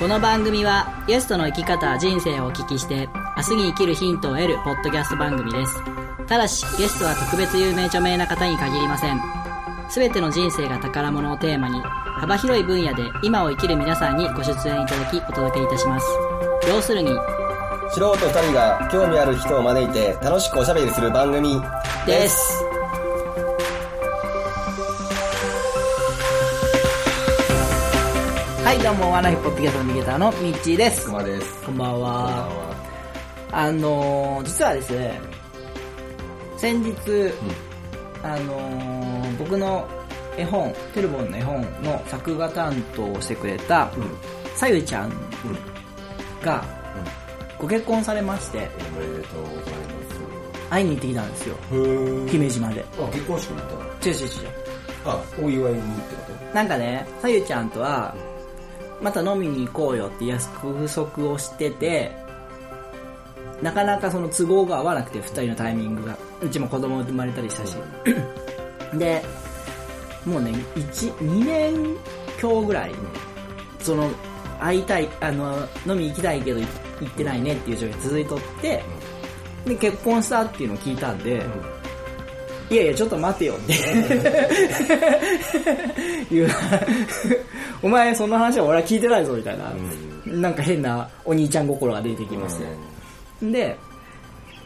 この番組はゲストの生き方人生をお聞きして明日に生きるヒントを得るポッドキャスト番組です。ただしゲストは特別有名著名な方に限りません。全ての人生が宝物をテーマに幅広い分野で今を生きる皆さんにご出演いただきお届けいたします。要するに素人二人が興味ある人を招いて楽しくおしゃべりする番組ですどうもワナヒポッドキャストのミゲターのミッチーです。熊です。こんばんは。あのー、実はですね先日、あのー、僕の絵本テルボンの絵本の作画担当をしてくれたさゆちゃんがご結婚されましておめでとうござい会いに行ってきたんですよ。姫路まで。あ結婚式に行ったの？違う違う違う。あお祝いにってこなんかねさゆちゃんとはまた飲みに行こうよって約束をしててなかなかその都合が合わなくて2人のタイミングが。うちも子供生まれたりしたし。でもうね2年今日ぐらいその会いたいあの飲み行きたいけど行ってないねっていう状況が続いとってで結婚したっていうのを聞いたんで、いやいやちょっと待てよって。いうお前その話は俺は聞いてないぞみたいな、なんか変なお兄ちゃん心が出てきまして、で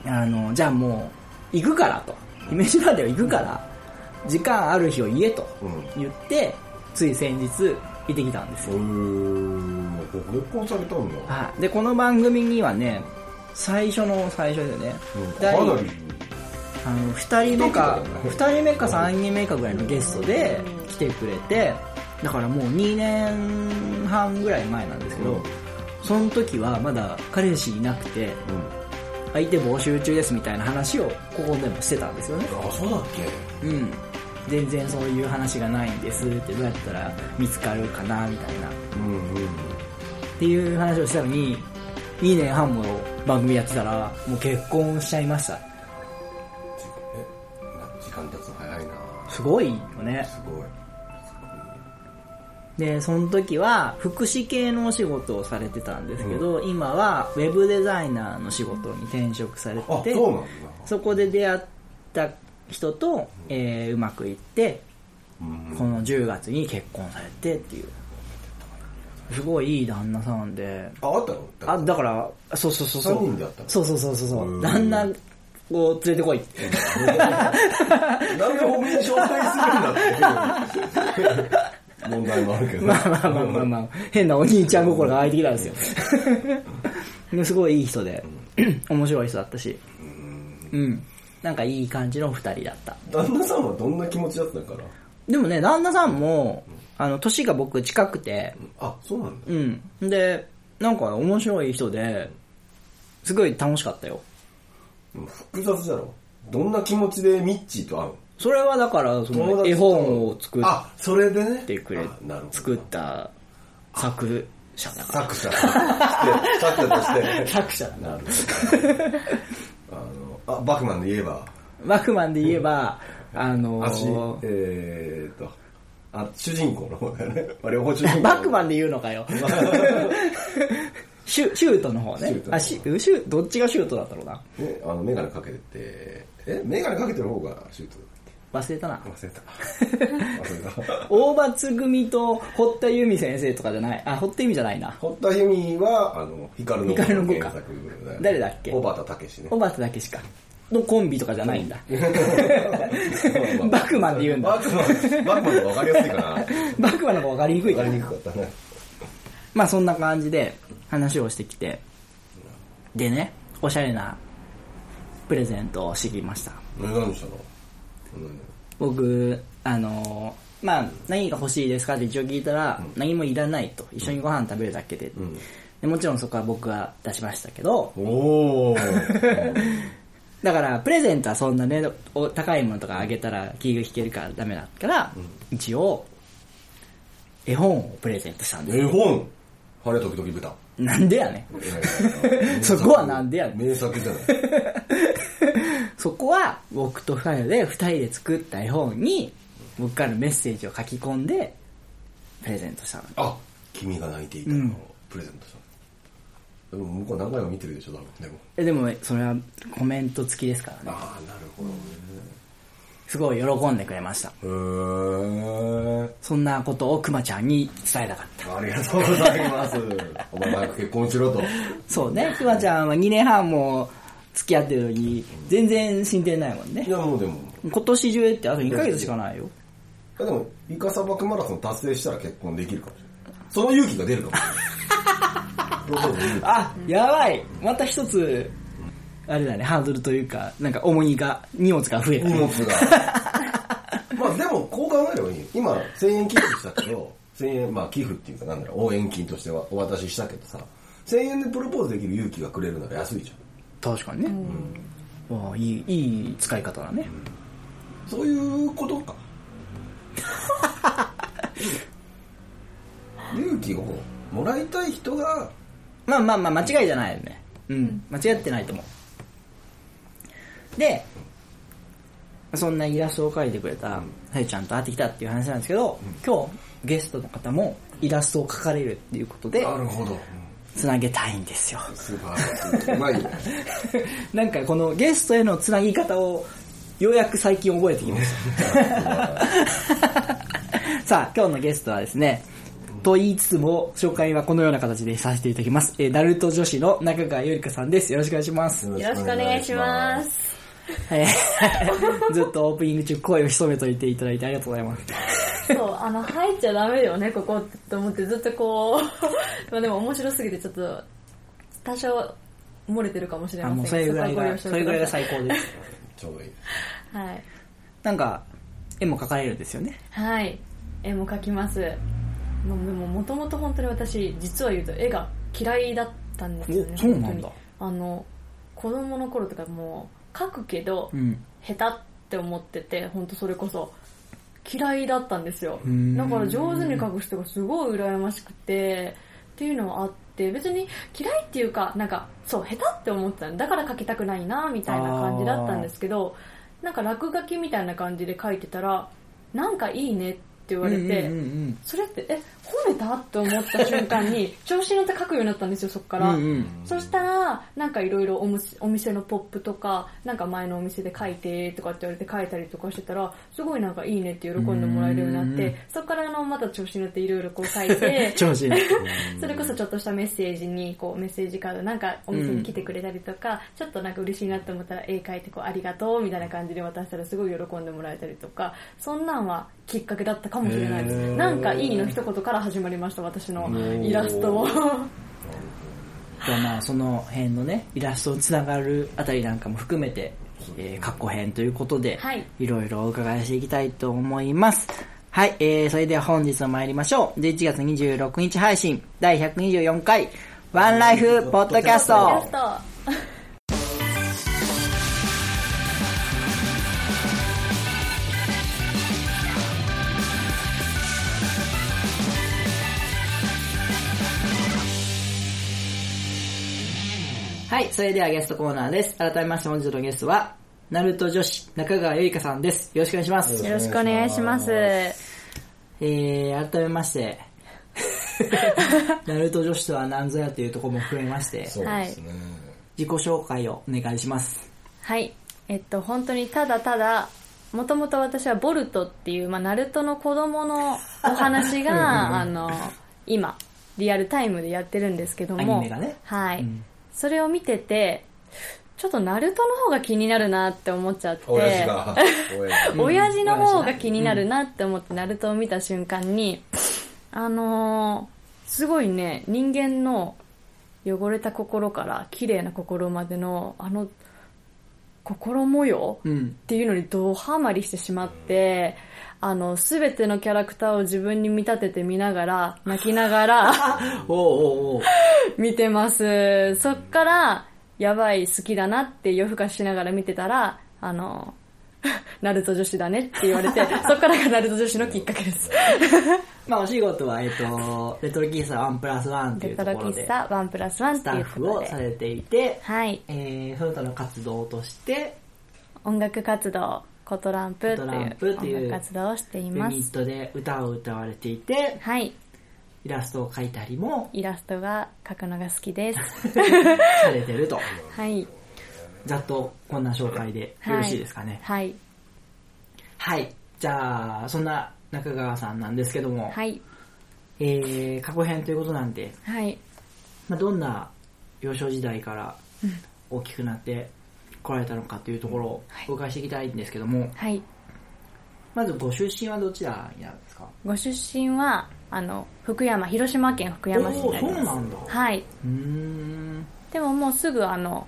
あのじゃあもう行くからと。姫路までは行くから時間ある日を言えとうん。言って、つい先日行ってきたんですうよ、ん結婚されたんだ。はい、でこの番組にはね最初の最初でね、第かなりあの2人目か一2人目か3人目かぐらいのゲストで来てくれてだからもう2年半ぐらい前なんですけど、うん。その時はまだ彼氏いなくて相手募集中ですみたいな話をここでもしてたんですよね。あそうだっけ？うん。全然そういう話がないんですってどうやったら見つかるかなみたいな。っうんうん。ていう話をしたのに2年半も番組やってたらもう結婚しちゃいました。えな時間経つの早いな。すごいよね。すごいでその時は福祉系のお仕事をされてたんですけど、今はウェブデザイナーの仕事に転職されててあそそこで出会った人と、えーうまくいってうん。この10月に結婚されてっていう。すごいいい旦那さんで。ああったの？あだからそうそうそうそう。三人で会ったの？そうそうそうそうそう。うん。旦那を連れてこいって。なんでおめえ紹介するんだって問題もあるけど。まあまあまあまあまあ、変なお兄ちゃん心が湧いてきたんですよ。ですごいいい人で、面白い人だったし、うん。なんかいい感じの二人だった。旦那さんはどんな気持ちだったのかなでもね、旦那さんも、あの、年が僕近くて、あそうなんだ。うん。で、なんか面白い人で、すごい楽しかったよ。複雑だろ。どんな気持ちでミッチーと会う？のそれはだから、その絵本を作っあそれでね。てくれあなるほ、ど。作った作者だから。作者。として作者として。作者だな。なるほど。あのあバクマンで言えば。バクマンで言えば、あのえーっとあ主人公の方だよね。まあ両方主人公。バックマンで言うのかよ。シュシュートの方ね。シュー。トあ、シュシュどっちがシュートだったろうな。ね、あの、メガネかけて。て、え、メガネかけてる方がシュート忘れたな。忘れた。忘れた。大松組と堀田由美先生とかじゃない。あ、堀田由美じゃないな。堀田由美は、あの、ヒカルの光の子か誰だっけ？小畑武史ね。小畑だけしか。のコンビとかじゃないんだ。バックマンで言うんだバックマン、バックマンの方が分かりやすいかな。バックマンの方が分かりにくいからね分かりにくかったね。まあそんな感じで話をしてきて。でね、おしゃれなプレゼントをしてきました。え何したの？僕、あのーまあ、何が欲しいですかって一応聞いたら、何もいらないと。一緒にご飯食べるだけで。うん。でもちろんそこは僕が出しましたけど、おー。だから、プレゼントはそんなね、お高いものとかあげたら気が引けるからダメだから、一応、絵本をプレゼントしたんです絵本？晴れ時々豚。なんでやねん。そこはなんでやねん。名作じゃない。そこは僕と二人で二人で作った絵本に僕からのメッセージを書き込んでプレゼントしたの。あ、君が泣いていたの。うん。プレゼントしたの。でも向こう何回も見てるでしょ多分。でも。えでもそれはコメント付きですからね。ああなるほどね。すごい喜んでくれました。へえそんなことをくまちゃんに伝えたかった。ありがとうございます。お前早く結婚しろと。そうね。くまちゃんは2年半も付き合ってるのに全然進展ないもんね。いやもうでも。今年中ってあと2ヶ月しかないよ。いやでもイカ砂漠マラソン達成したら結婚できるかもしれない。その勇気が出るかもしれない。あやばい。また一つあれだねハードルというかなんか重荷が荷物が増えた荷物が。まあでもこう考えればいい。よ今1000円寄付したけど1000円まあ寄付っていうかなんだろう応援金としてはお渡ししたけどさ1000円でプロポーズできる勇気がくれるなら安いじゃん確かにね、わあいいいい使い方だね、そういうことか。勇気をもらいたい人がまあまあまあ間違いじゃないよね。うん。間違ってないと思う。でそんなイラストを描いてくれたさゆちゃんと会ってきたっていう話なんですけど、今日ゲストの方もイラストを描かれるっていうことでなるほどつなげたいんですよ素晴らしいうまいね なんかこのゲストへのつなぎ方をようやく最近覚えてきました。さあ、今日のゲストはですね、と言いつつも、紹介はこのような形でさせていただきます。えー、ナルト女子の中川ゆりかさんです。よろしくお願いします。よろしくお願いします。えーずっとオープニング中声を潜めといていただいてありがとうございます。そう、あの、入っちゃダメよね、ここって思ってずっとこう、まあでも面白すぎてちょっと、多少漏れてるかもしれあ、ませんもうそれぐらいが、それぐらいが最高です。ちょうどいいはい。なんか、絵も描かれるんですよね。はい。絵も描きます。もうでも、もともと本当に私、実は言うと絵が嫌いだったんですよね。おそうなんだ本当にあの、子供の頃とかもう、描くけど、うん。下手って思ってて本当それこそ。嫌いだったんですよ。ん。だから上手に描く人がすごい羨ましくてっていうのはあって別に嫌いっていうかなんかそう下手って思ってただから描きたくないなみたいな感じだったんですけどなんか落書きみたいな感じで描いてたらなんかいいねって言われて、うんうんうんうん。それってえ褒めた？って思った瞬間に 調子に乗って書くようになったんですよそっから、うんうんそしたら、なんかいろいろお店のポップとか、なんか前のお店で書いてとかって言われて書いたりとかしてたら、すごいなんかいいねって喜んでもらえるようになっうんて、そこからあの、また調子に乗っていろいろこう書いて。それこそちょっとしたメッセージに、こうメッセージカードなんかお店に来てくれたりとか、ちょっとなんか嬉しいなって思ったら絵描いてこうありがとうみたいな感じで渡したらすごい喜んでもらえたりとか、そんなんはきっかけだったかもしれないです。なんかいいの一言から始まりました、私のイラストを。じゃあまあその辺のねイラストにつながるあたりなんかも含めて、えー、過去編ということで、はい。いろいろお伺いしていきたいと思います。はい、えー、それでは本日も参りましょう。11月26日配信第124回ワンライフポッドキャストはいそれではゲストコーナーです。改めまして本日のゲストはナルト女子中川ゆりかさんです。よろしくお願いします。よろしくお願いします。えー、改めまして ナルト女子とは何ぞやというところも含めましてそうですね、自己紹介をお願いします。はい。えっと、本当にただただ、もともと私はボルトっていう、まあ、ナルトの子供のお話が、あの、今、リアルタイムでやってるんですけども、アニメがね。はい、うんそれを見てて、ちょっとナルトの方が気になるなって思っちゃって、親父が。親父。の方が気になるなって思ってナルトを見た瞬間に、あのーすごいね、人間の汚れた心から綺麗な心までの、あの、心模様うん。っていうのにドハマりしてしまって、あの、すべてのキャラクターを自分に見立てて見ながら、泣きながら、おうおうおう見てます。そっから、やばい、好きだなって夜更かししながら見てたら、あの、ナルト女子だねって言われて、そっからがナルト女子のきっかけです。まあお仕事は、えっと、レトロ喫茶ワンプラスワンっていレトロうところで、喫茶ワンプラスワンっていうスタッフ。をされていて、はい。えー、その他の活動として、音楽活動、コトランプっていうう音楽活動をしていユます。ニットで歌を歌われていて、はい。イラストを描いたりもイラストが描くのが好きです。されてると。はい。ざっとこんな紹介でよろしいですかね。はい。はい。じゃあ、そんな中川さんなんですけども、はい。えー、過去編ということなんで、はい。まあ、どんな幼少時代から大きくなって来られたのかというところをお伺いしていきたいんですけども、はい。まずご出身はどちらになるんですか？ご出身は、あの、福山、広島県福山市になります。そうなんだはい。うーん。でももうすぐあの、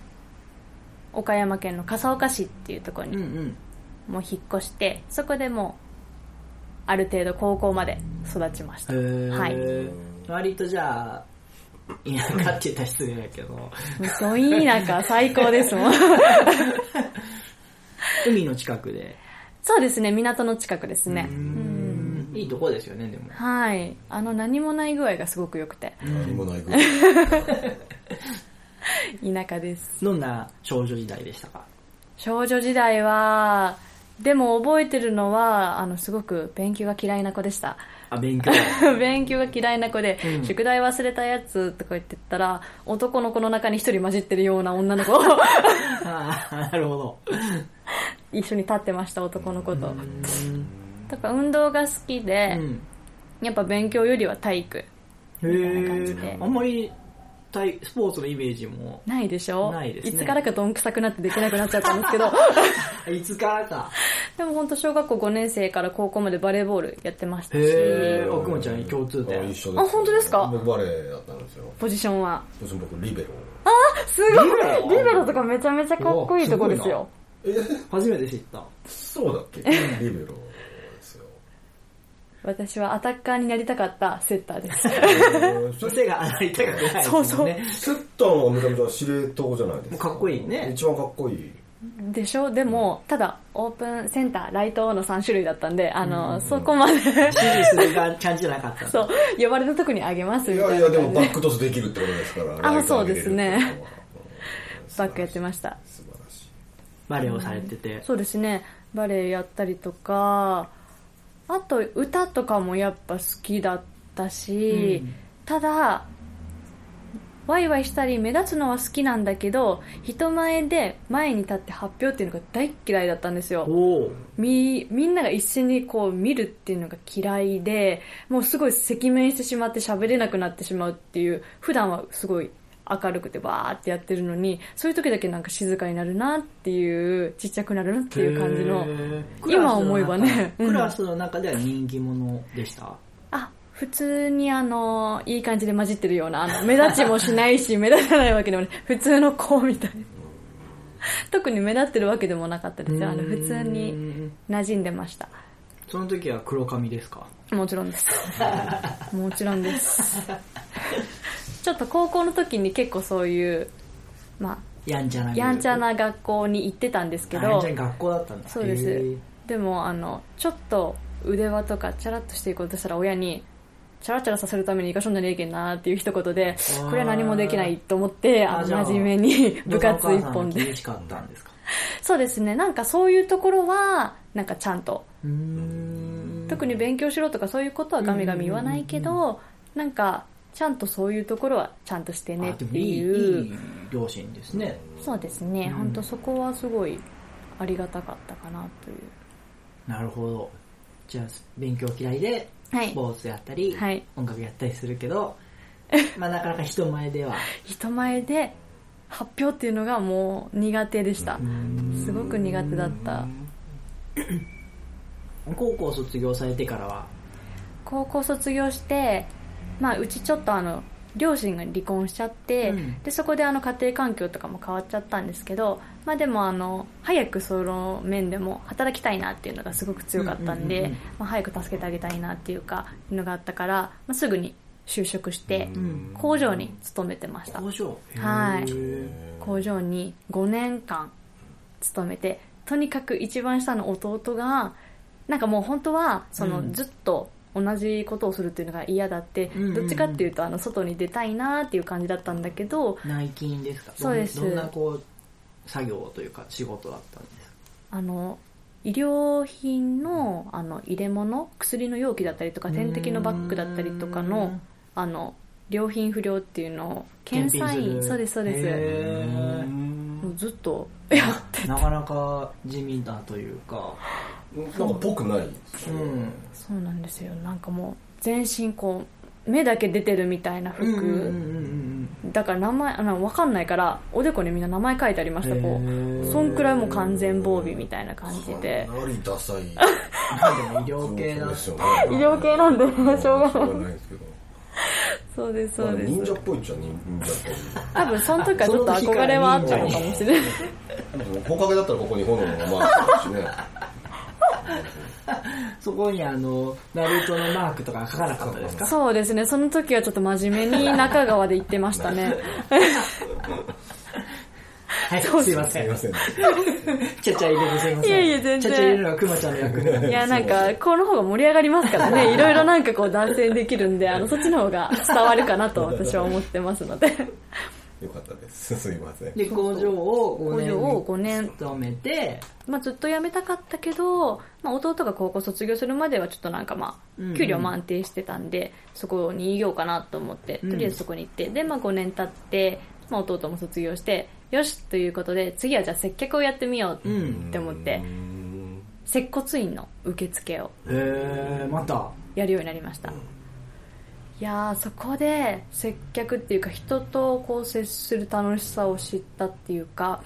岡山県の笠岡市っていうところにうんうん。もう引っ越して、そこでもう、ある程度高校まで育ちました。はい。割とじゃあ、田舎って言ったら失礼だけど、どい田舎最高ですもん。海の近くで。そうですね、港の近くですね。いいとこですよね、でも。はい。あの、何もない具合がすごく良くて、何もないぐらい。田舎です。どんな少女時代でしたか？少女時代は、でも覚えてるのは、あの、すごく勉強が嫌いな子でした。あ、勉強。勉強が嫌いな子で、うん宿題忘れたやつとか言ってたら、男の子の中に一人混じってるような女の子 ああ、なるほど。一緒に立ってました、男の子と。うんとか、運動が好きで、うんやっぱ勉強よりは体育。へみたいな感じえで。あんまり体スポーツのイメージも、ないでしょ？ないですねつからかどんくさくなってできなくなっちゃったんですけど、いつからか。でも本当小学校5年生から高校までバレーボールやってましたし、へえ、奥もちゃん共通あ点。一緒です。あ本当ですか？僕バレエだったんですよ。ポジションは？私僕リベロ。すごいリベロ？とかめちゃめちゃかっこいいとこですよ。え、初めて知った。そうだっけ？リベロ。私はアタッカーになりたかったセッターです。えーそれ背が上がりたくないね。そうそうセッターのめちゃめちゃ司令塔じゃないですか。かっこいいね一番かっこいい。でしょ？でも、ただ、オープンセンター、ライトの3種類だったんで、あの、そこまで、指示する感じじゃなかった。そう、呼ばれた時にあげますいみたいなやいや、でも。バックトスできるってことですから。あそうですね。バックやってました。素晴らしい。バレエをされてて。そうですね、バレエやったりとか、あと歌とかもやっぱ好きだったし、うんただ、ワイワイしたり目立つのは好きなんだけど、人前で前に立って発表っていうのが大っ嫌いだったんですよ。み、みんなが一緒にこう見るっていうのが嫌いで、もうすごい赤面してしまって喋れなくなってしまうっていう、普段はすごい明るくてバーってやってるのに、そういう時だけなんか静かになるなっていう、ちっちゃくなるなっていう感じの、今思えばねクラスの中では人気者でした？あ、普通にあの、いい感じで混じってるような、あの、目立ちもしないし、目立たないわけでもない、普通の子みたいな。特に目立ってるわけでもなかったですよ。あの、普通に馴染んでました。その時は黒髪ですか？もちろんです。もちろんです。ちょっと高校の時に結構そういう、まやんちゃなあ、やんちゃな学校に行ってたんですけどあやんちゃ、な学校だったんだ。そうです。でも、あの、ちょっと腕輪とかチャラッとしていこうとしたら親に、チャラチャラさせるために生かしょんじゃねえけんなっていう一言で、ー。これは何もできないと思って、あの、真面目に 部活一本でお母さんは厳。しかったんですか？そうですね、なんかそういうところは、なんかちゃんと。特に勉強しろとかそういうことはガミガミ言わないけど、なんか、ちゃんとそういうところはちゃんとしてねっていう。いい両親ですね。そうですね、うん本当そこはすごいありがたかったかなという。なるほど。じゃあ、勉強嫌いで、はいスポーツやったり、はい音楽やったりするけど、まあなかなか人前では。人前で発表っていうのがもう苦手でした。すごく苦手だった。高校卒業されてからは、高校卒業して、まあうちちょっとあの、両親が離婚しちゃって、うん。でそこであの家庭環境とかも変わっちゃったんですけど、まあでもあの早くその面でも働きたいなっていうのがすごく強かったんでうんうんうん。うんまあ早く助けてあげたいなっていうかいうのがあったから、まあ、すぐに就職してん。工場に勤めてました。工場？はい。工場に5年間勤めてとにかく一番下の弟がなんかもう本当はそのうん。ずっと同じことをするっていうのが嫌だって、うんうんうん。どっちかっていうとあの外に出たいなっていう感じだったんだけど内勤ですか？そうです。どんなこう、作業というか仕事だったんですか？あの医療品のあの入れ物薬の容器だったりとか点滴のバッグだったりとかのあの良品不良っていうのを検査員そうですそうです。もうずっとやって。なかなか地味だというか なんかぽくないですよ。ねうんそうなんですよ。なんかもう全身こう目だけ出てるみたいな服、うんうんうんうんだから名前あの分かんないからおでこにみんな名前書いてありましたこへー。うそんくらいもう完全防備みたいな感じで。かなりダサい。なんでも医療系だ。そうですよね。医療系なんでしょうがない。しょうがないですけど。そうですそうで忍者すっぽいっちゃ忍者っぽい。多分その時はちょっと憧れはあったのかもしれない。ほかげ だったらここに炎のマークあるしね そこにあのナルトのマークとか書かなかったですか？そうですね。その時はちょっと真面目に 中川で言ってましたね。はいすいません。すいません。ちゃちゃ入れてすいません。いやいや全然。ちゃちゃ入れるのがくまちゃんの役目いやなんかこの方が盛り上がりますからね。いろいろなんかこう男性できるんであのそっちの方が伝わるかなと私は思ってますのでよかったです。すいません。で工場を5年工場を5年。勤めて。まあずっと辞めたかったけど、まあ、弟が高校卒業するまではちょっとなんかまうんうん。あ給料も安定してたんで、そこにいようかなと思ってうん。とりあえずそこに行って、で、まあ、5年経って、まあ、弟も卒業してよしということで次はじゃあ接客をやってみようって思って、うん。接骨院の受付をへえまた。やるようになりました、いやーそこで接客っていうか人とこう接する楽しさを知ったっていうか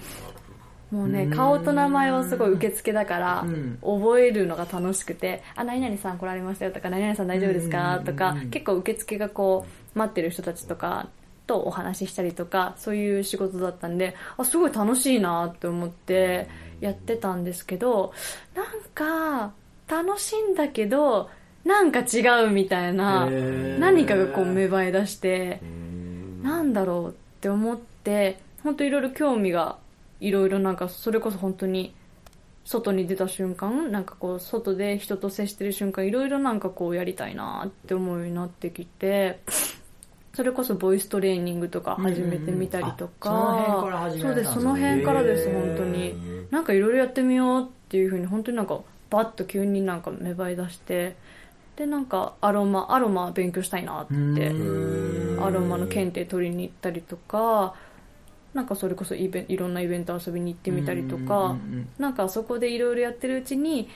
もうねうん。顔と名前をすごい受付だからうん。覚えるのが楽しくて「あ何々さん来られましたよ」とか「何々さん大丈夫ですか?」とかうん結構受付がこう待ってる人たちとかとお話ししたりとかそういう仕事だったんであすごい楽しいなって思ってやってたんですけどなんか楽しいんだけどなんか違うみたいな何かがこう芽生え出してうん。なんだろうって思って本当いろいろ興味がいろいろなんかそれこそ本当に外に出た瞬間なんかこう外で人と接してる瞬間いろいろなんかこうやりたいなって思うようになってきてそれこそボイストレーニングとか始めてみたりとか、その辺から始めたんですね。そうですその辺からです本当に。なんかいろいろやってみようっていうふうに本当になんかバッと急になんか芽生え出してでなんかアロマアロマ勉強したいなって。うん。アロマの検定取りに行ったりとかなんかそれこそイベンいろんなイベント遊びに行ってみたりとか、なんかそこでいろいろやってるうちに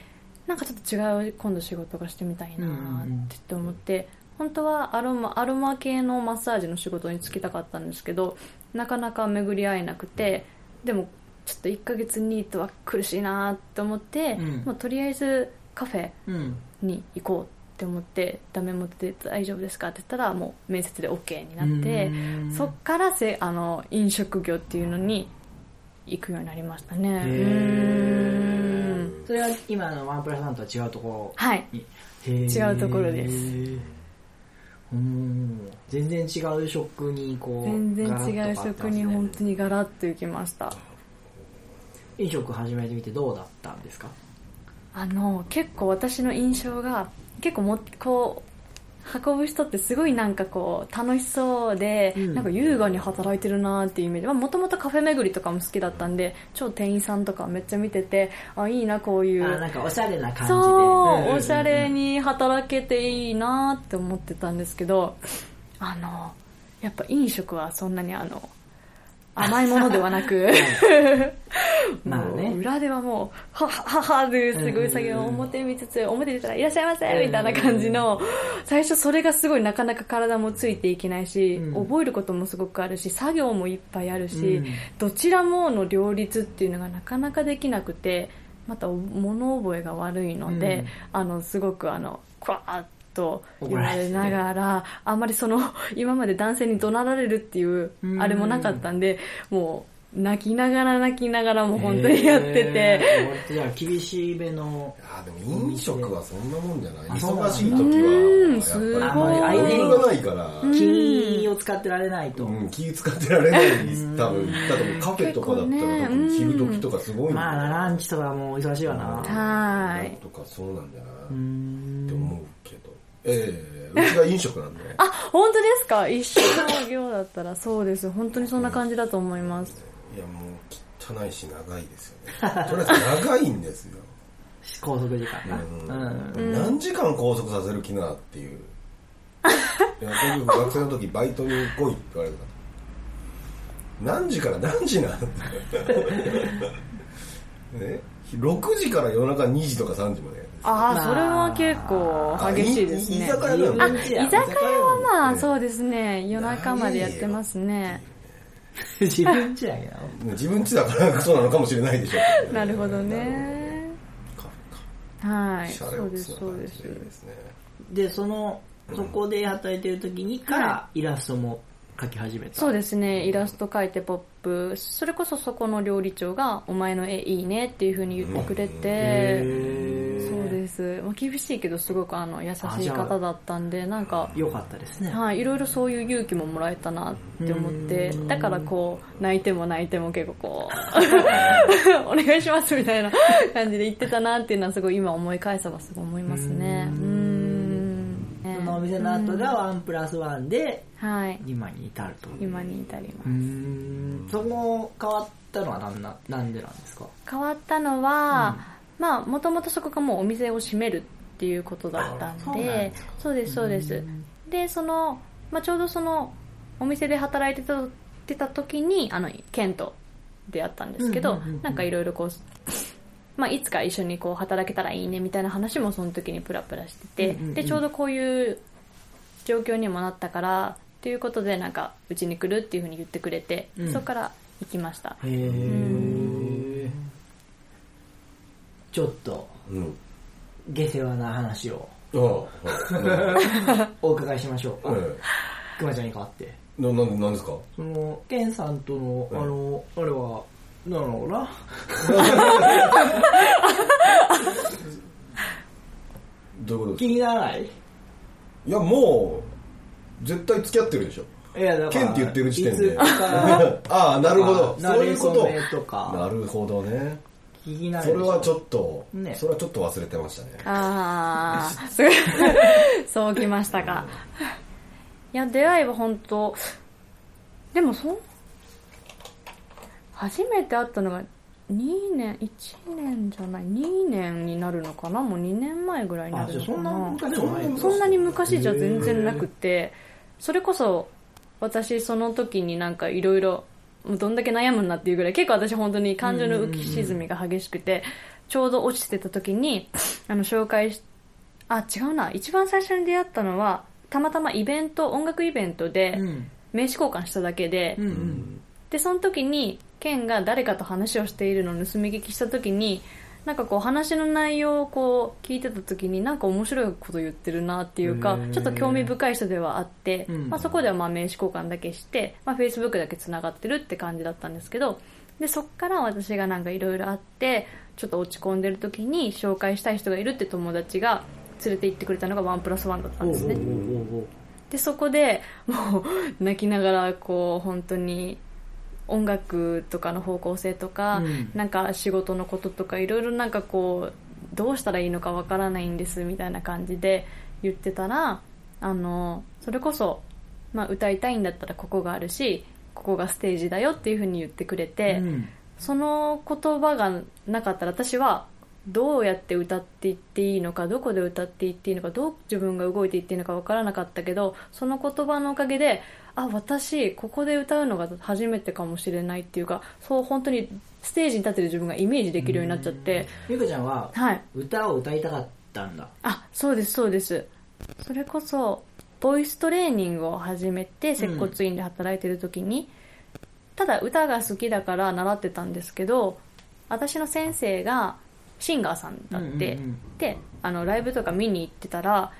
なんかちょっと違う今度仕事がしてみたいなって思って、本当はアロマアロマ系のマッサージの仕事に就きたかったんですけどなかなか巡り合えなくてでもちょっと1ヶ月ニートは苦しいなと思って、うん。もうとりあえずカフェうん。に行こうって思ってダメ元で大丈夫ですかって言ったらもう面接で OK になってうん。そっからせあの飲食業っていうのに行くようになりましたね。へうーん。それは今のワンプラスワンとは違うところはい。違うところです。うん。全然違う職にこう全然違う職に本当にガラッと行きました。飲食始めてみてどうだったんですか？あの結構私の印象が結構もこう運ぶ人ってすごいなんかこう楽しそうで、うん。なんか優雅に働いてるなっていうイメージ。もともとカフェ巡りとかも好きだったんで超店員さんとかめっちゃ見ててあいいなこういう。あなんかおしゃれな感じで。そう、ん。おしゃれに働けていいなって思ってたんですけどあのやっぱ飲食はそんなにあの甘いものではなく。まあね。裏ではもうははははですごい作業を表見つつ表出たらいらっしゃいませみたいな感じの。最初それがすごいなかなか体もついていけないし、うん。覚えることもすごくあるし作業もいっぱいあるし、うん。どちらもの両立っていうのがなかなかできなくてまた物覚えが悪いので、うん。あのすごくあのクワーッと言われながらあんまりその 今まで男性に怒鳴られるっていううん。あれもなかったんでもう泣きながら泣きながらも本当にやってて、へーじゃあ厳しめのいやでも飲食はそんなもんじゃない。忙しい時うんはすごい。やっぱりあ余裕がないから、気を使ってられないと、うん、気使ってられない多分。多分カフェとかだったら、多分昼時とかすごいんまあランチとかも忙しいわな。はい。とかそうなんじゃない、ええうちが飲食なんで。あ本当ですか？一緒の業だったらそうです。本当にそんな感じだと思います。いやもう汚いし長いですよね。とりあえず長いんですよ、拘束時間なうん。うん。何時間拘束させる気なっていう。いや結局学生の時バイトに来いって言われた。何時から何時なんね6 時から夜中2時とか3時までああ、まあそれは結構激しいですね。居酒屋あ、居酒屋はまあ、ねそうですね。夜中までやってますね。自分ちやけど。自分家だからそうなのかもしれないでしょうなるほどね。はい。そうです、そうです。で、その、そこで働いてる時にからイラストも描き始めた。そうですね。イラスト描いてポップ。それこそそこの料理長が、お前の絵いいねっていう風に言ってくれて、へそうです。まあ、厳しいけど、すごくあの、優しい方だったんで、なんか、よかったですね。はい、いろいろそういう勇気ももらえたなって思ってうんだからこう泣いても泣いても結構こう お願いしますみたいな感じで言ってたなっていうのはすごい今思い返せばすごい思いますねううんん。そのお店の後がワンプラスワンで、はい。今に至ると。今に至りまうーん。そこ変わったのはなんな、なんでなんですか？す変わったのは、まあもともとそこがもうお店を閉めるっていうことだったんでそうですそうですでその、まあ、ちょうどそのお店で働いてたてた時にあのケンと出会ったんですけど、うんうんうんうん。なんかいろいろこう、まあ、いつか一緒にこう働けたらいいねみたいな話もその時にプラプラしてて、うんうんうんでちょうどこういう状況にもなったからということでなんかうちに来るっていうふうに言ってくれて、うん。そこから行きました。へー。ちょっと、うん。下世話な話をああはい。お伺いしましょう。くまちゃんに代わって。ななんなんですか？その、ケンさんとの、あの、あれは、なんだろうな。どういうこと気にならない？いやもう絶対付き合ってるでしょ。いや、だケンって言ってる時点で。ああなるほど。ナそういうこと。か、なるほどね。気になるでしょ。それはちょっと、ね。それはちょっと忘れてましたね。ああ、すごい。そうきましたか。いや、出会いは本当でもそん、初めて会ったのが2年、1年じゃない、2年になるのかな？もう2年前ぐらいになあ、るのかな？あそんなに昔じゃ全然なくて、それこそ私その時になんかいろいろ、もうどんだけ悩むんだっていうぐらい、結構私本当に感情の浮き沈みが激しくて、ちょうど落ちてた時に、あの紹介し、あ、違うな、一番最初に出会ったのは、たまたまイベント、音楽イベントでうん。名刺交換しただけで、うんうん。で、その時に、ケンが誰かと話をしているのを盗み聞きした時に、なんかこう話の内容をこう聞いてた時になんか面白いこと言ってるなっていうかちょっと興味深い人ではあって、うん。まあそこではまあ名刺交換だけして、まあ Facebook だけ繋がってるって感じだったんですけど、で、そっから私がなんかいろいろあって、ちょっと落ち込んでる時に紹介したい人がいるって友達が連れて行ってくれたのがワンプラスワンだったんですね。でそこでもう泣きながらこう本当に音楽とかの方向性とか、うん。なんか仕事のこととかいろいろなんかこうどうしたらいいのかわからないんですみたいな感じで言ってたらあのそれこそ、まあ、歌いたいんだったらここがあるしここがステージだよっていうふうに言ってくれて、うん。その言葉がなかったら私はどうやって歌っていっていいのかどこで歌っていっていいのかどう自分が動いていっていいのか分からなかったけどその言葉のおかげであ私ここで歌うのが初めてかもしれないっていうかそう本当にステージに立ってる自分がイメージできるようになっちゃって。ゆかちゃんは、はい。歌を歌いたかったんだ。あそうですそうです。それこそボイストレーニングを始めて接骨院で働いてる時に、ただ歌が好きだから習ってたんですけど私の先生がシンガーさんだって、うんうんうん。であのライブとか見に行ってたら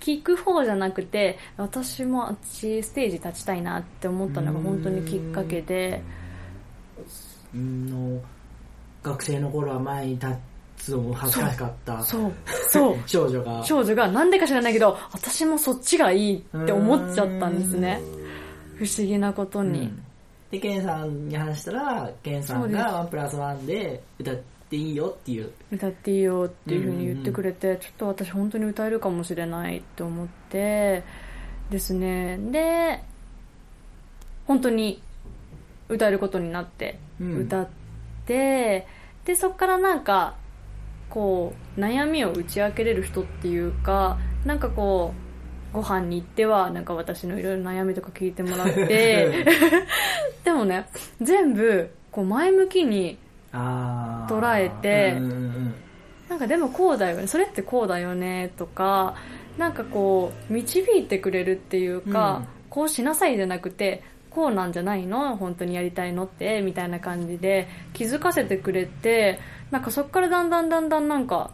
聞く方じゃなくて私もあっちステージ立ちたいなって思ったのが本当にきっかけで。うん。の学生の頃は前に立つのも恥ずかしかった。そう。そう。少女が。少女がなんでか知らないけど私もそっちがいいって思っちゃったんですね。不思議なことに、うん。で、ケンさんに話したら、ケンさんがワンプラスワンで歌っていいよっていう。歌っていいよっていう風に言ってくれて、ちょっと私本当に歌えるかもしれないって思ってですね。で本当に歌えることになってうん。歌って、でそっからなんかこう悩みを打ち明けれる人っていうかなんかこうご飯に行ってはなんか私のいろいろ悩みとか聞いてもらって。でもね全部こう前向きに捉えてうんうんうん。なんかでもこうだよね。それってこうだよね。とかなんかこう導いてくれるっていうか、うん。こうしなさいじゃなくてこうなんじゃないの？本当にやりたいのってみたいな感じで気づかせてくれてなんかそっからだんだんだんだんなんか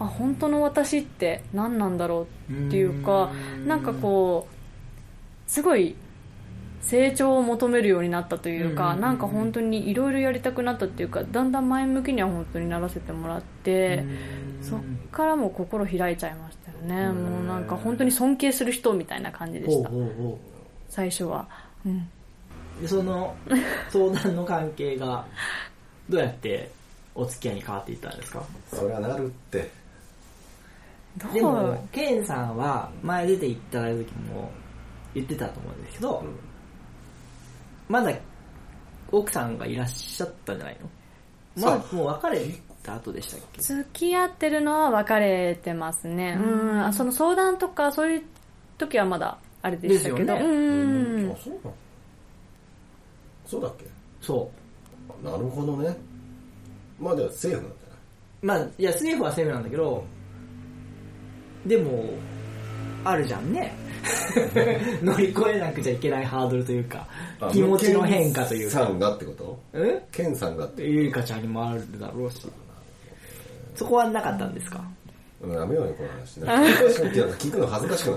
あ本当の私って何なんだろうっていうかうん。なんかこうすごい成長を求めるようになったというか、うんなんか本当にいろいろやりたくなったっていうかだんだん前向きには本当にならせてもらって、そっからもう心開いちゃいましたよね、うん。もうなんか本当に尊敬する人みたいな感じでした。ほう最初は、うん、その 相談の関係がどうやってお付き合いに変わっていったんですか？そりゃなるって。どう？でもケンさんは前出ていただいた時も言ってたと思うんですけど、まだ奥さんがいらっしゃったんじゃないの？まあもう別れた後でしたっけ？付き合ってるのは別れてますね。うん。あその相談とかそういう時はまだあれでしたけど、ですよね。うん。あそうなの？そうだっけ？そなるほどね。まあではセーフなんじゃない？うまあいや政府はセーフなんだけどでもあるじゃんね 乗り越えなくちゃいけないハードルというかあ気持ちの変化というか。ケンさんがってこと？え？ケンさんがってゆいかちゃんにもあるだろうし。そこはなかったんですか？うんやめようよこの話。なんか恥ずかしくいや聞くの恥ずかしくな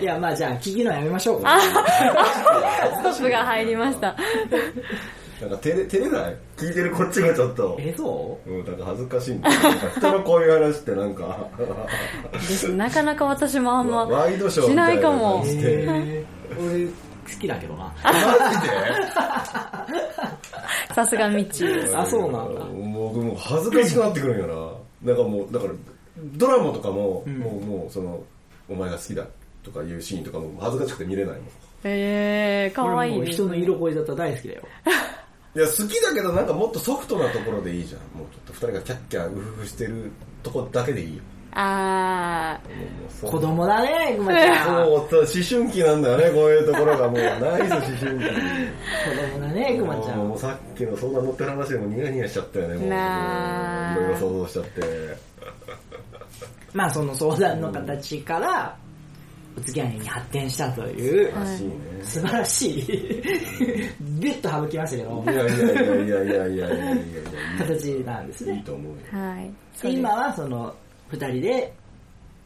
い？いやまあじゃあ聞きのやめましょう。かストップが入りましたなんか照れ照れない？聞いてるこっちがちょっと。えそう？ん、なんか恥ずかしいんだよ。なんか人のこういう話ってなんか。です。なかなか私もあんまワイドショーしみたいなないかも。好きだけどな。マジで？さすがミッチー。ですあそうなんだ。もう僕もう恥ずかしくなってくるんよな。なんかもうだからドラマとかも、ん。もうもうそのお前が好きだとかいうシーンとかも恥ずかしくて見れないもん。えー、かわいい。もう人の色恋だったら大好きだよいや好きだけどなんかもっとソフトなところでいいじゃん。もうちょっと二人がキャッキャウフフしてるとこだけでいいよ。あもうもうそう。子供だねくまちゃん。そう思春期なんだよねこういうところがもう。ナイス思春期。子供だねくまちゃん。もうさっきの相談乗ってる話でもニヤニヤしちゃったよねもういろいろ想像しちゃって。まあその相談の形からお付き合いに発展したというはい。らしいね素晴らしいビュッと省きましたけど。いやいやいやいやいやいやいやいやいや。形なんですね。いいと思うはい。で今はその二人で、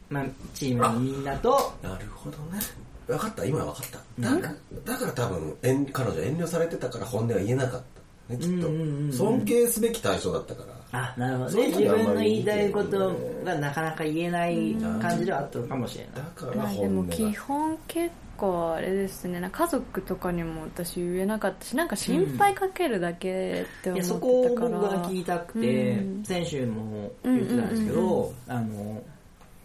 まあ、チームのみんなとなるほどね。分かった。今分かった。だからだから多分遠彼女遠慮されてたから本音は言えなかった、ね、きっうんうんうんうんと尊敬すべき対象だったからあなるほどそうね自分の言いたいことがなかなか言えない感じではあったのかもしれだない。まあでから本音がも基本結構あれですね。家族とかにも私言えなかったしなんか心配かけるだけって思いやそっこをてたから、僕が聞きたくて、うん。先週も言ってたんですけど、うんうんあの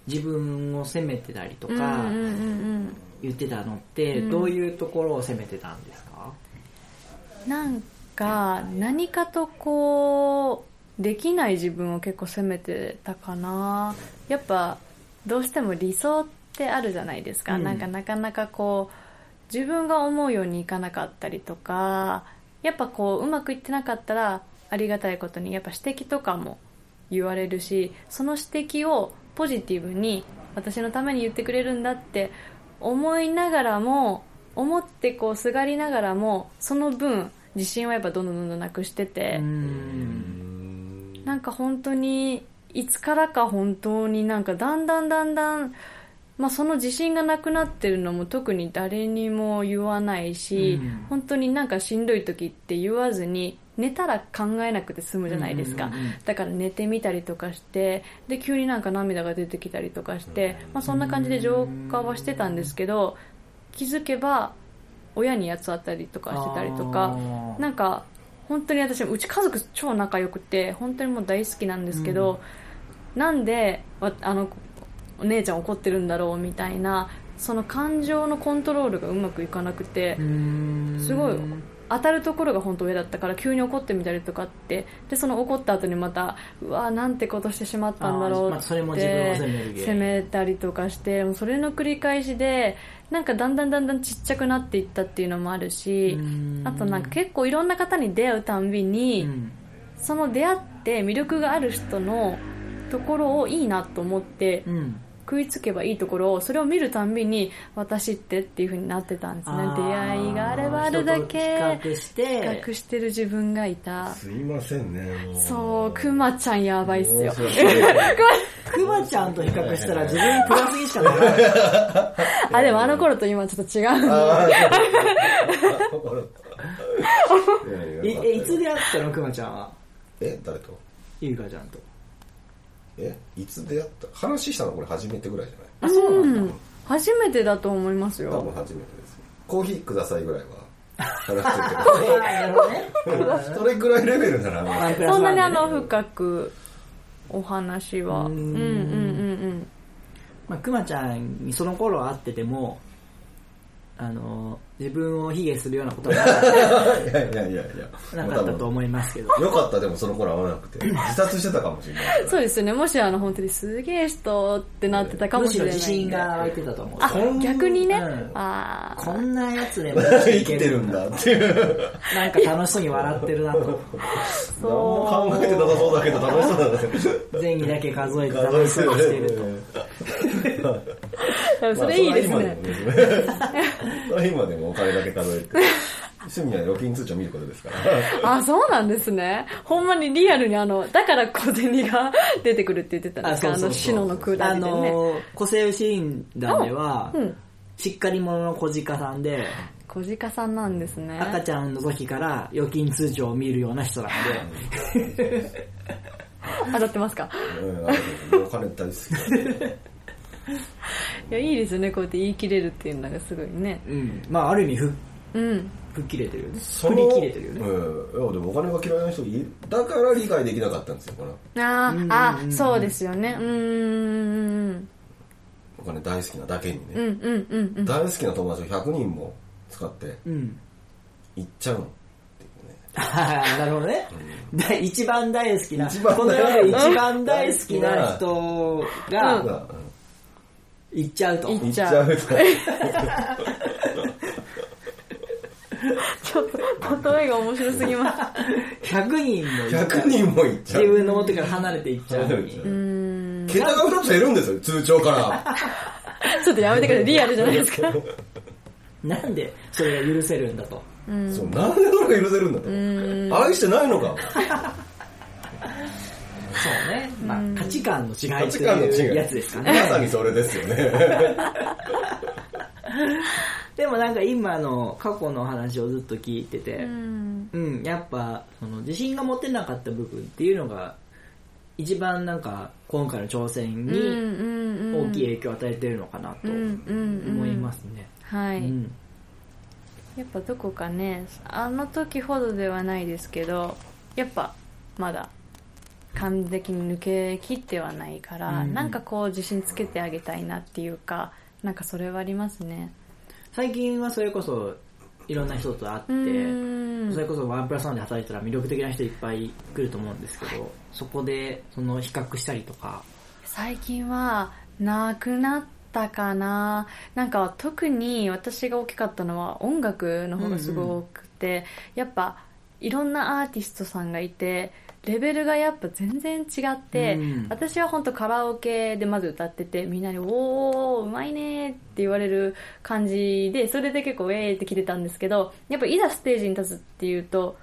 自分を責めてたりとかうんうんうん言ってたのってうん。どういうところを責めてたんですか、うんなんか何かとこうできない自分を結構責めてたかな。やっぱどうしても理想ってあるじゃないですか、うん。なんかなかなかこう自分が思うようにいかなかったりとかやっぱこううまくいってなかったらありがたいことにやっぱ指摘とかも言われるしその指摘をポジティブに私のために言ってくれるんだって思いながらも思ってこうすがりながらもその分自信はやっぱどんどんどんどんなくしてて、なんか本当にいつからか本当になんかだんだんだんだん、まあ、その自信がなくなってるのも特に誰にも言わないし、うん。本当になんかしんどい時って言わずに寝たら考えなくて済むじゃないですか、うんうんうんだから寝てみたりとかしてで急になんか涙が出てきたりとかして、まあ、そんな感じで浄化はしてたんですけど気づけば親に八つ当たりとかしてたりとかなんか本当に私うち家族超仲良くて本当にもう大好きなんですけど、なんでわあのお姉ちゃん怒ってるんだろうみたいなその感情のコントロールがうまくいかなくてすごい当たるところが本当上だったから急に怒ってみたりとかってでその怒った後にまたうわなんてことしてしまったんだろうっあーまあそれも自分をて。責めたりとかしてもうそれの繰り返しでなんかだんだんだんだんちっちゃくなっていったっていうのもあるしうん。あとなんか結構いろんな方に出会うたんびに、うん。その出会って魅力がある人のところをいいなと思ってうん食いつけばいいところをそれを見るたんびに私ってっていう風になってたんですね。出会いがあればあるだけ比較して。比較してる自分がいた。すいませんねもそうくまちゃんやばいっすよ。くま ちゃんと比較したら自分プラスにしかならない。あでもあの頃と今ちょっと違うえいつ出会ったのくまちゃんは？え誰と？ゆいかちゃんとえいつ出会った？話したのこれ初めてぐらいじゃない？あそうなんだ、うん。初めてだと思います多よ分初めてですコーヒーくださいぐらいは話してあーなるほど。ねるけど それぐらいレベルならワンプラスそんなにあの深くお話は。ううんんうんうんうん。まあ、くまちゃんにその頃会っててもあの自分を卑下するようなことはなかっ いやいやいやいやたなかったと思いますけど。よかった。でもその頃会わなくて自殺してたかもしれない。そうですよね。もしあの本当にすげえ人ってなってたかもむしれない自信が湧いてたと思うあこん逆にね、うんああこんなやつでも生きてるんだっていう。なんか楽しそうに笑ってるなと。何も考えてなさそうだけど楽しそうだね善意だけ数えて楽しそうにしてると それいいですまあね、それは今でもお金だけ数えて 趣味は預金通帳見ることですから。あそうなんですね。ほんまにリアルにあのだから小銭が出てくるって言ってたんですか？あのシノの空あ欄でね、の個性診断では、うん。しっかり者の小鹿さんで小鹿さんなんですね。赤ちゃんの時から預金通帳を見るような人なんで。当たってますか？うんお金大好き いやいいですよね。こうやって言い切れるっていうのがすごいね。うん。まあある意味ふうん。吹っ切れてるよね。そ振り切れてるよね、うん、いやでもお金が嫌いな人いるだから理解できなかったんですよこのあうんうんうん。ーあそうですよね。うーんお金大好きなだけにね、うんうんうんうん。大好きな友達を100人も使ってうん。行っちゃうのっていうね。あーなるほどね、だ一番大好きな一番この世で一番大好きな人がうん。が行っちゃうと、行行っちゃう。とちょっと例えが面白すぎます。100人も行っちゃう。100人も行っちゃう。自分の元から離れていっちゃううーん。桁が2つ減るんですよ通帳から。ちょっとやめてください。リアルじゃないですか。なんでそれが許せるんだと。うん。そうなんでそれが許せるんだと。愛してないのかそうね、まあ、価値観の違い価と値観の違い。いうやつですかまねさにそれですよね。でもなんか今の過去の話をずっと聞いててうん。うん、やっぱその自信が持てなかった部分っていうのが一番なんか今回の挑戦うんに大きい影響を与えてるのかなと思いますね。はい、うん。やっぱどこかねあの時ほどではないですけどやっぱまだ完璧に抜けきってはないから、うん。なんかこう自信つけてあげたいなっていうかなんかそれはありますね。最近はそれこそいろんな人と会って、うん。それこそワンプラスワンで働いてたら魅力的な人いっぱい来ると思うんですけど、そこでその比較したりとか、最近はなくなったかな。なんか特に私が大きかったのは音楽の方がすごくて、やっぱいろんなアーティストさんがいてレベルがやっぱ全然違って、うん。私は本当カラオケでまず歌っててみんなに「おーうまいね」って言われる感じでそれで結構「ウェーって来てたんですけどやっぱいざステージに立つっていうと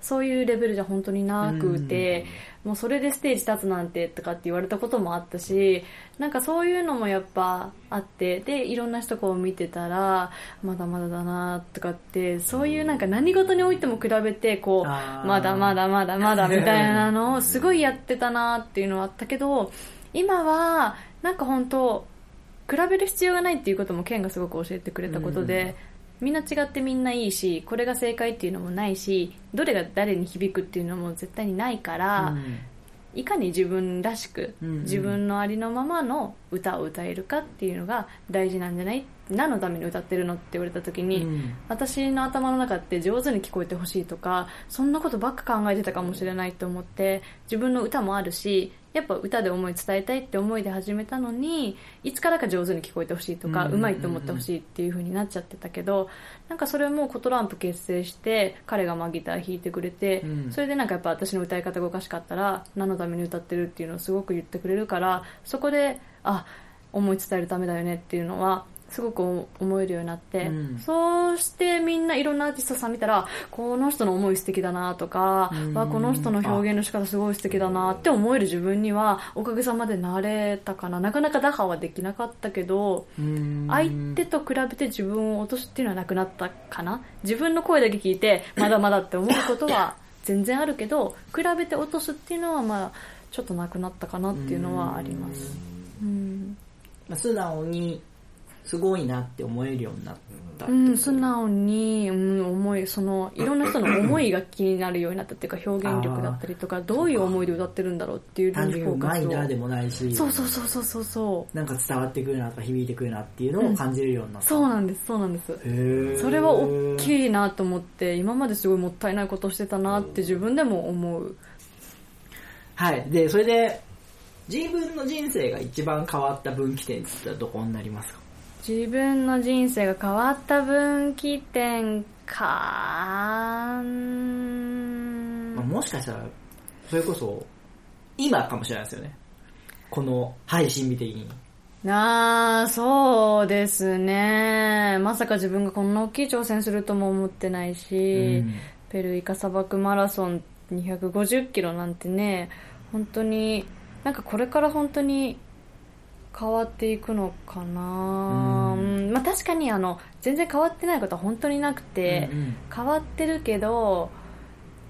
そういうレベルじゃ本当になくて、もうそれでステージ立つなんてとかって言われたこともあったしなんかそういうのもやっぱあってでいろんな人こう見てたらまだまだだなとかってそういうなんか何事においても比べてこうまだまだまだまだみたいなのをすごいやってたなっていうのはあったけど今はなんか本当比べる必要がないっていうこともケンがすごく教えてくれたことで、みんな違ってみんないいしこれが正解っていうのもないしどれが誰に響くっていうのも絶対にないから、いかに自分らしく、うんうん。自分のありのままの歌を歌えるかっていうのが大事なんじゃない何のために歌ってるのって言われた時に、うん。私の頭の中って上手に聞こえてほしいとかそんなことばっか考えてたかもしれないと思って自分の歌もあるしやっぱ歌で思い伝えたいって思いで始めたのにいつからか上手に聞こえてほしいとか、うまいと思ってほしいっていう風になっちゃってたけどなんかそれもコトランプ結成して彼がまあギター弾いてくれて、うん。それでなんかやっぱ私の歌い方がおかしかったら何のために歌ってるっていうのをすごく言ってくれるからそこであ思い伝えるためだよねっていうのはすごく思えるようになって、うん。そうしてみんないろんなアーティストさん見たらこの人の思い素敵だなとか、うん。わこの人の表現の仕方すごい素敵だなって思える自分にはおかげさまでなれたかな。なかなか打破はできなかったけどうん。相手と比べて自分を落とすっていうのはなくなったかな。自分の声だけ聞いてまだまだって思うことは 全然あるけど比べて落とすっていうのはまあちょっとなくなったかなっていうのはあります。うん、まあ素直にすごいなって思えるようになったう。ん、素直に、うん、思いそのいろんな人の思いが気になるようになったっていうか表現力だったりとかどういう思いで歌ってるんだろうっていう単純にうフォーでもないし。そうそうそうそうそう。そうなんか伝わってくるなとか響いてくるなっていうのを感じるようにな。った、そうなんですそうなんです。へー。それは大きいなと思って今まですごいもったいないことをしてたなって自分でも思う。はい。でそれで自分の人生が一番変わった分岐点って言ったらどこになりますか？自分の人生が変わった分岐点かあ、もしかしたらそれこそ今かもしれないですよね。この配信日的に。ああ、そうですね。まさか自分がこんな大きい挑戦するとも思ってないし、うん。ペルーイカ砂漠マラソン250キロなんてね、本当に、なんかこれから本当に変わっていくのかな、ううん。んまあ確かにあの、全然変わってないことは本当になくて、うんうん。変わってるけど、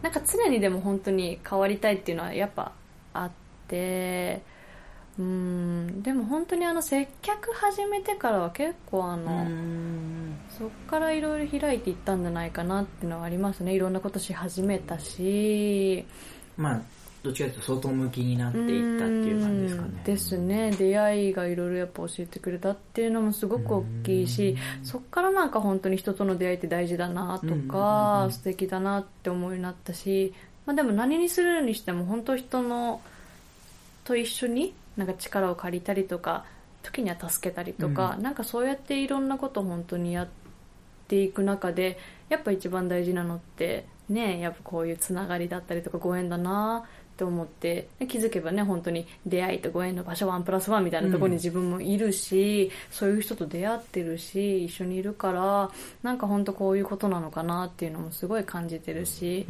なんか常にでも本当に変わりたいっていうのはやっぱあって、うん、でも本当にあの接客始めてからは結構あの、うんそっからいろいろ開いていったんじゃないかなっていうのはありますね。いろんなことし始めたし、まあどっちかというと外向きになっていったっていう感じですかね。うんですね。出会いがいろいろやっぱ教えてくれたっていうのもすごく大きいし、そっからなんか本当に人との出会いって大事だなとうんうんうんか、うん。素敵だなって思うようになったし、まあでも何にするにしても本当人のと一緒になんか力を借りたりとか、時には助けたりとか、なんかそうやっていろんなことを本当にやっていく中で、やっぱ一番大事なのって、ね、やっぱこういうつながりだったりとかご縁だなって思ってで気づけばね本当に出会いとご縁の場所ワンプラスワンみたいなところに自分もいるし、そういう人と出会ってるし一緒にいるからなんか本当こういうことなのかなっていうのもすごい感じてるし。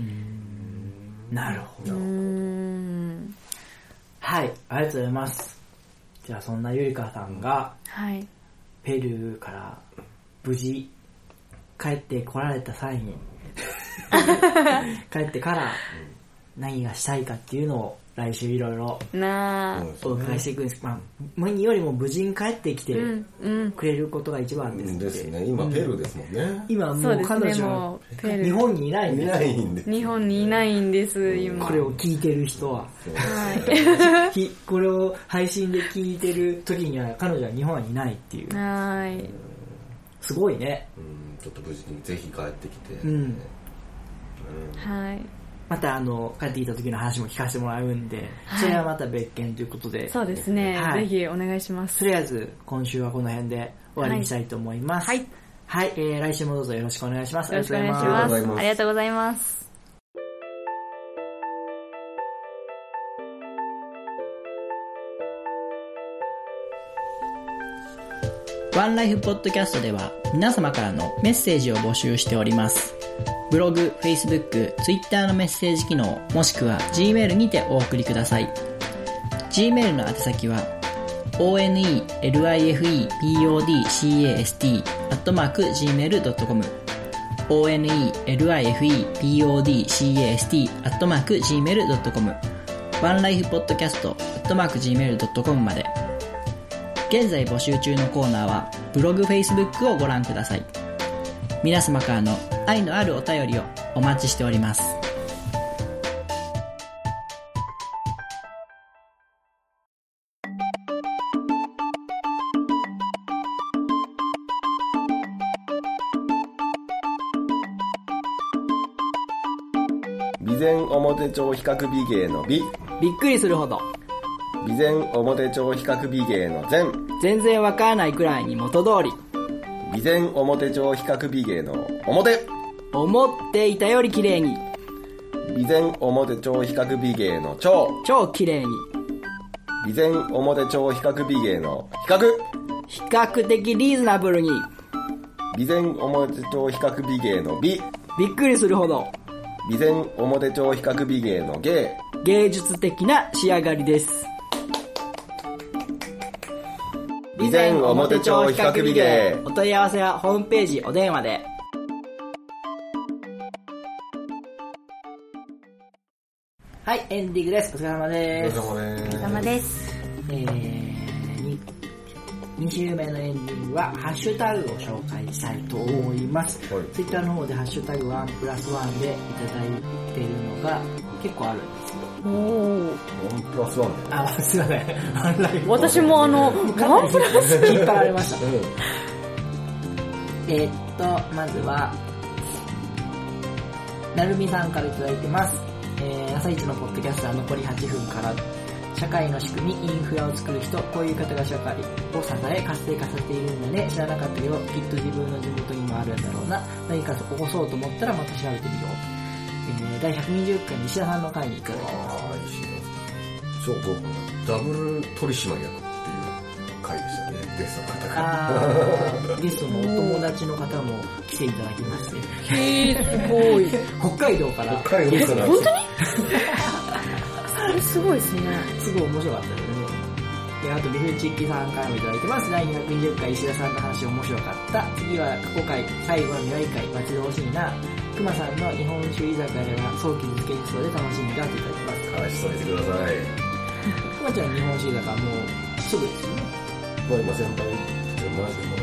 なるほど。うーん。はいありがとうございます。じゃあそんなゆりかさんがはい。ペルーから無事帰ってこられた際に 帰ってから何がしたいかっていうのを来週いろいろお伺いしていくんです。まあ何よりも無事に帰ってきてうんうん。くれることが一番ですって。ですね。今、ペルーですもんね。今もうそうですね彼女もうペルー。日本にいないんいでないんで。日本にいないんです今。これを聞いてる人は。これを配信で聞いてる時には彼女は日本にいないっていう。いはい。すごいね。うん、ちょっと無事にぜひ帰ってきて。うん。はいまたあの帰ってきた時の話も聞かせてもらうんで、はい。それはまた別件ということでそうですね、はい。ぜひお願いします。とりあえず今週はこの辺で終わりにしたいと思います。はいはい、えー、来週もどうぞよろしくお願いしますよろしくお願いしありがとうございますありがとうございますワンライフポッドキャストでは皆様からのメッセージを募集しております。ブログ、Facebook、Twitter のメッセージ機能、もしくは Gmail にてお送りください。Gmail の宛先は onelifepodcast.gmail.com onelifepodcast.gmail.com ワンライフポッドキャスト .gmail.com まで現在募集中のコーナーはブログ Facebook をご覧ください。皆様からの愛のあるお便りをお待ちしております。備前表帳比較美芸の美。びっくりするほど。備前表町比較美芸の善。全然わからないくらいに元通り。備前表町比較美芸の表。思っていたより綺麗に。備前表町比較美芸の超。超綺麗に。備前表町比較美芸の比較。比較的リーズナブルに。備前表町比較美芸の美。びっくりするほど。備前表町比較美芸の芸。芸術的な仕上がりです。備前表町比較美芸。お問い合わせはホームページお電話で。はい、エンディングです。お疲れ様です。お疲れ様です。えー、2週目のエンディングは、ハッシュタグを紹介したいと思います。はいツイッターの方でハッシュタグ1プラス1でいただいているのが結構あるんですよ。おー。ワンプラスワンだよ。あ、すいません。オンライン私もあの、ワンプラス引っ張られました。うん。えーっと、まずは、なるみさんからいただいてます。えー、朝一のポッドキャストは残り8分から、社会の仕組み、インフラを作る人、こういう方が社会を支え、活性化させているんだね。知らなかったけど、きっと自分の地元にもあるんだろうな。何か起こそうと思ったらまた調べてみよう。えー、第120回西田さんの回にいただきます。ああ、石田そう、僕、ダブル取締役っていう回でしたね、ゲストの方が。あー、ゲストのお友達の方も来ていただきまして、へー、すごい。北海道から、北海道から。本当に？そ れすごいですね。すごい面白かったですね。で、あと、ビフチッキさんからもいただいてます。第220回石田さんの話面白かった。次は過去回、最後の未来回、待ち遠しいな。熊さんの日本酒居酒屋が早期実現しそうで楽しみだといただきます。話しといてください。熊ちゃん日本酒居酒屋もうすぐですよね。まあ今先輩、マジでも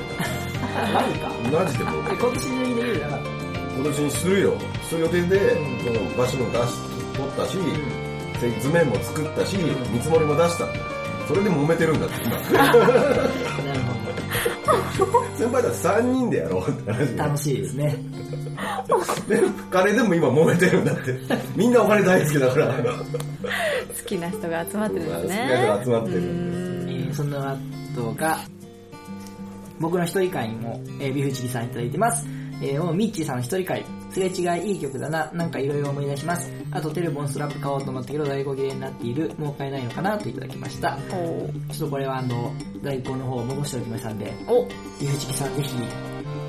マジか。う。マジでもう。え、今年中にできるじゃなかった今年にするよ。する予定で、うんこの場所も出し、取ったし、う図面も作ったし、うん見積もりも出した。それで揉めてるんだって、今。なるほ 先輩たち3人でやろうって話ど。楽しいですね。で、金でも今揉めてるんだって。みんなお金大好きだから。好きな人が集まってるんですね。好きな人が集まってるうーんえーその後が、僕の一人会にも、えービフチリさんいただいてます。えー、おミッチーさんの一人会。すれ違いいい曲だな。なんかいろいろ思い出します。あとテレボンストラップ買おうと思ったけど在庫切れになっている。もう買えないのかなといただきました。おちょっとこれはあの、在庫の方を戻しておきましたんで、おビフチキさんぜひ、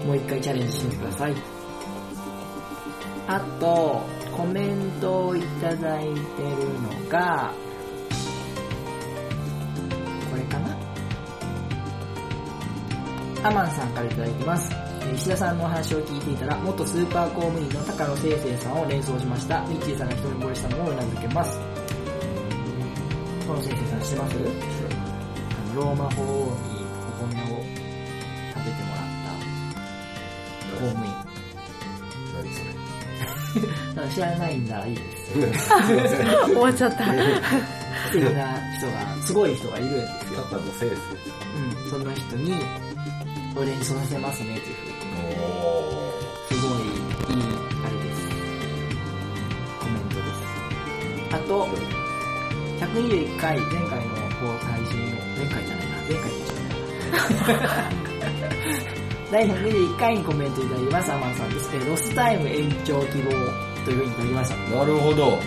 もう一回チャレンジしてみてください。あと、コメントをいただいてるのが、これかな？アマンさんからいただいてます。えー石田さんのお話を聞いていたら、元スーパー公務員の高野聖生さんを連想しました。ミッチーさんが一目惚れしたのをうなずけます。高野聖生さん知ってます？あのローマ法王にお米を食べてもらった公務員。何それ？ただ知らないんならいいです。すいません。終わっちゃった。素敵な人が、すごい人がいるんですよ。高野先うん、その人に、お連想させますね、というふうすごいいい、あれです。コメントです。あと、121回、前回の配信を、前回じゃないな、前回でしたね。第121回にコメントいただきます、アマンさんです。えーロスタイム延長希望というふうにいただきました。ーなるほど。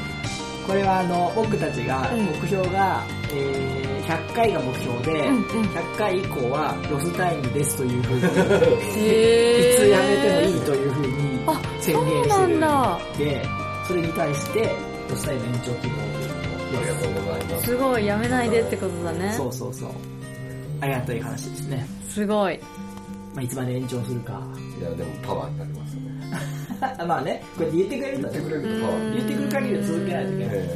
これはあの、僕たちが、うん目標が、えー100回が目標で、うんうん100回以降はロスタイムですというふうに、いつやめてもいいというふうにあ、宣言してるなんだ。で、それに対して、ロスタイム延長希望というありがとうございます。すごい、やめないでってことだね。そうそうそう。ありがたい話ですね。すごい。まあ、いつまで延長するか。いや、でもパワーになりますよね。まあね、こうやって言ってくれるんだね言ってくれる限りは続けないといけない。え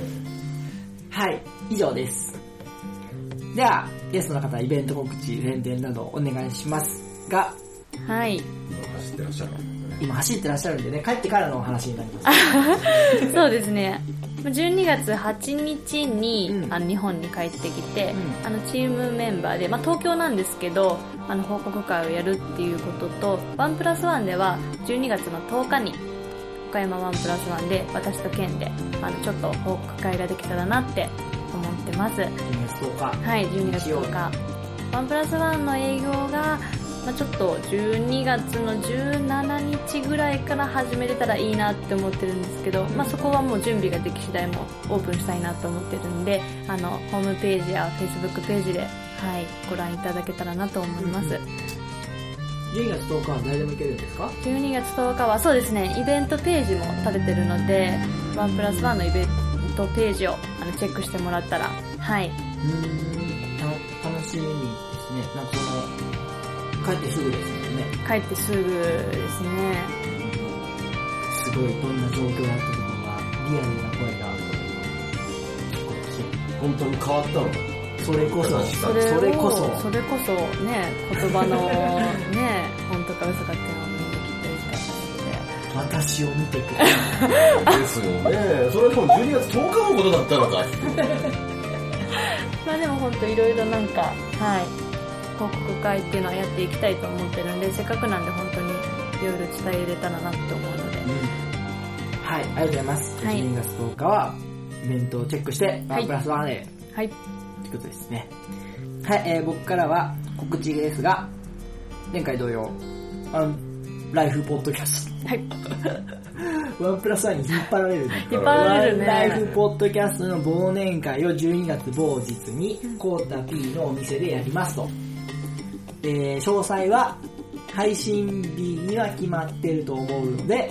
はい、以上です。では、ゲストの方、イベント告知、宣伝などお願いしますが、はい。走ってらっしゃるんですね。今走ってらっしゃるんでね、帰ってからのお話になります。そうですね。12月8日に、うんあの日本に帰ってきて、うんあのチームメンバーで、まあ、東京なんですけどあの報告会をやるっていうこととワンプラスワンでは12月の10日に岡山ワンプラスワンで私とケンであのちょっと報告会ができたらなって思ってます12月10日。はい12月10日。ワンプラスワンの営業が、まあ、ちょっと12月の17日ぐらいから始めれたらいいなって思ってるんですけど、まあ、そこはもう準備ができ次第もオープンしたいなと思ってるんであのホームページや Facebook ページで、はい、ご覧いただけたらなと思います、12月10日は誰でも行けるんですか？12月10日はそうですねイベントページも立ててるのでワンプラスワンのイベントページをあのチェックしてもらったらはいうーん、た楽しみですね。なんかその、帰ってすぐですもんね。帰ってすぐですねすごいどんな状況だったとかが、リアルな声が本当に変わったのかそれこそ、そそれをそれこそそれこそね言葉のね本当か嘘かっていうのをみんな聞いていきたい私を見てくれ。ですよね。それでも12月10日のことだったのか本当いろいろなんかはい。報告会っていうのはやっていきたいと思ってるんでせっかくなんで本当にいろいろ伝えれたらなと思うので。はい、ありがとうございます。はい。12月10日は、イベントをチェックして、ワンプラスワンで、はい。ということですね。はい、えー僕からは告知ですが、前回同様、あの、ライフポッドキャスはい。ト。ワンプラスワンに引っ張られる。引っ張られるねワンライフポッドキャストの忘年会を12月某日に、コータ P のお店でやりますと。えー詳細は、配信日には決まってると思うので、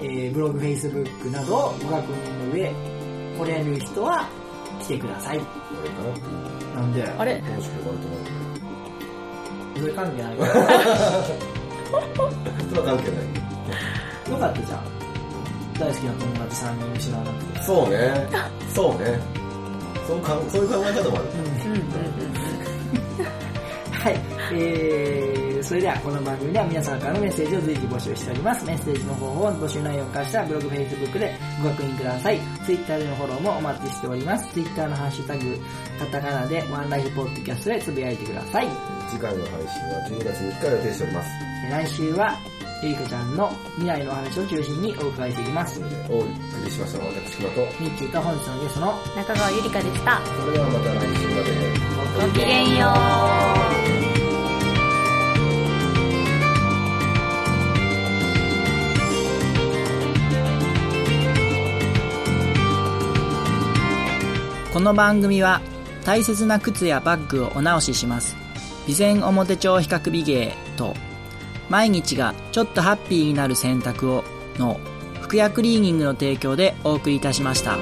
えーブログ、フェイスブックなどをご確認の上、来れる人は来てください。あれかなんで、あれ？楽しく終わると思うそれ関係ないから。それは関係ない。よかったじゃん。大好きな友達3人失わなくて。そうね。そうね。そうかんそういう考え方もある。うんうんうんはい。えー、それではこの番組では皆さんからのメッセージを随時募集しております。メッセージの方法を募集内容を化したブログ、フェイスブックでご確認ください。ツイッターでのフォローもお待ちしております。ツイッターのハッシュタグ、カタカナでワンライフポッドキャストでつぶやいてください。次回の配信は12月3日予定しております。来週は、ゆりかちゃんの未来のお話を中心にお伺いしていきます。お送りしましたのと。ミッチーと本日のゲストの中川ゆりかでしたそれではまた来週まで。ごきげんようこの番組は大切な靴やバッグをお直しします備前表帳比較美芸と毎日がちょっとハッピーになる選択をの服薬クリーニングの提供でお送りいたしました。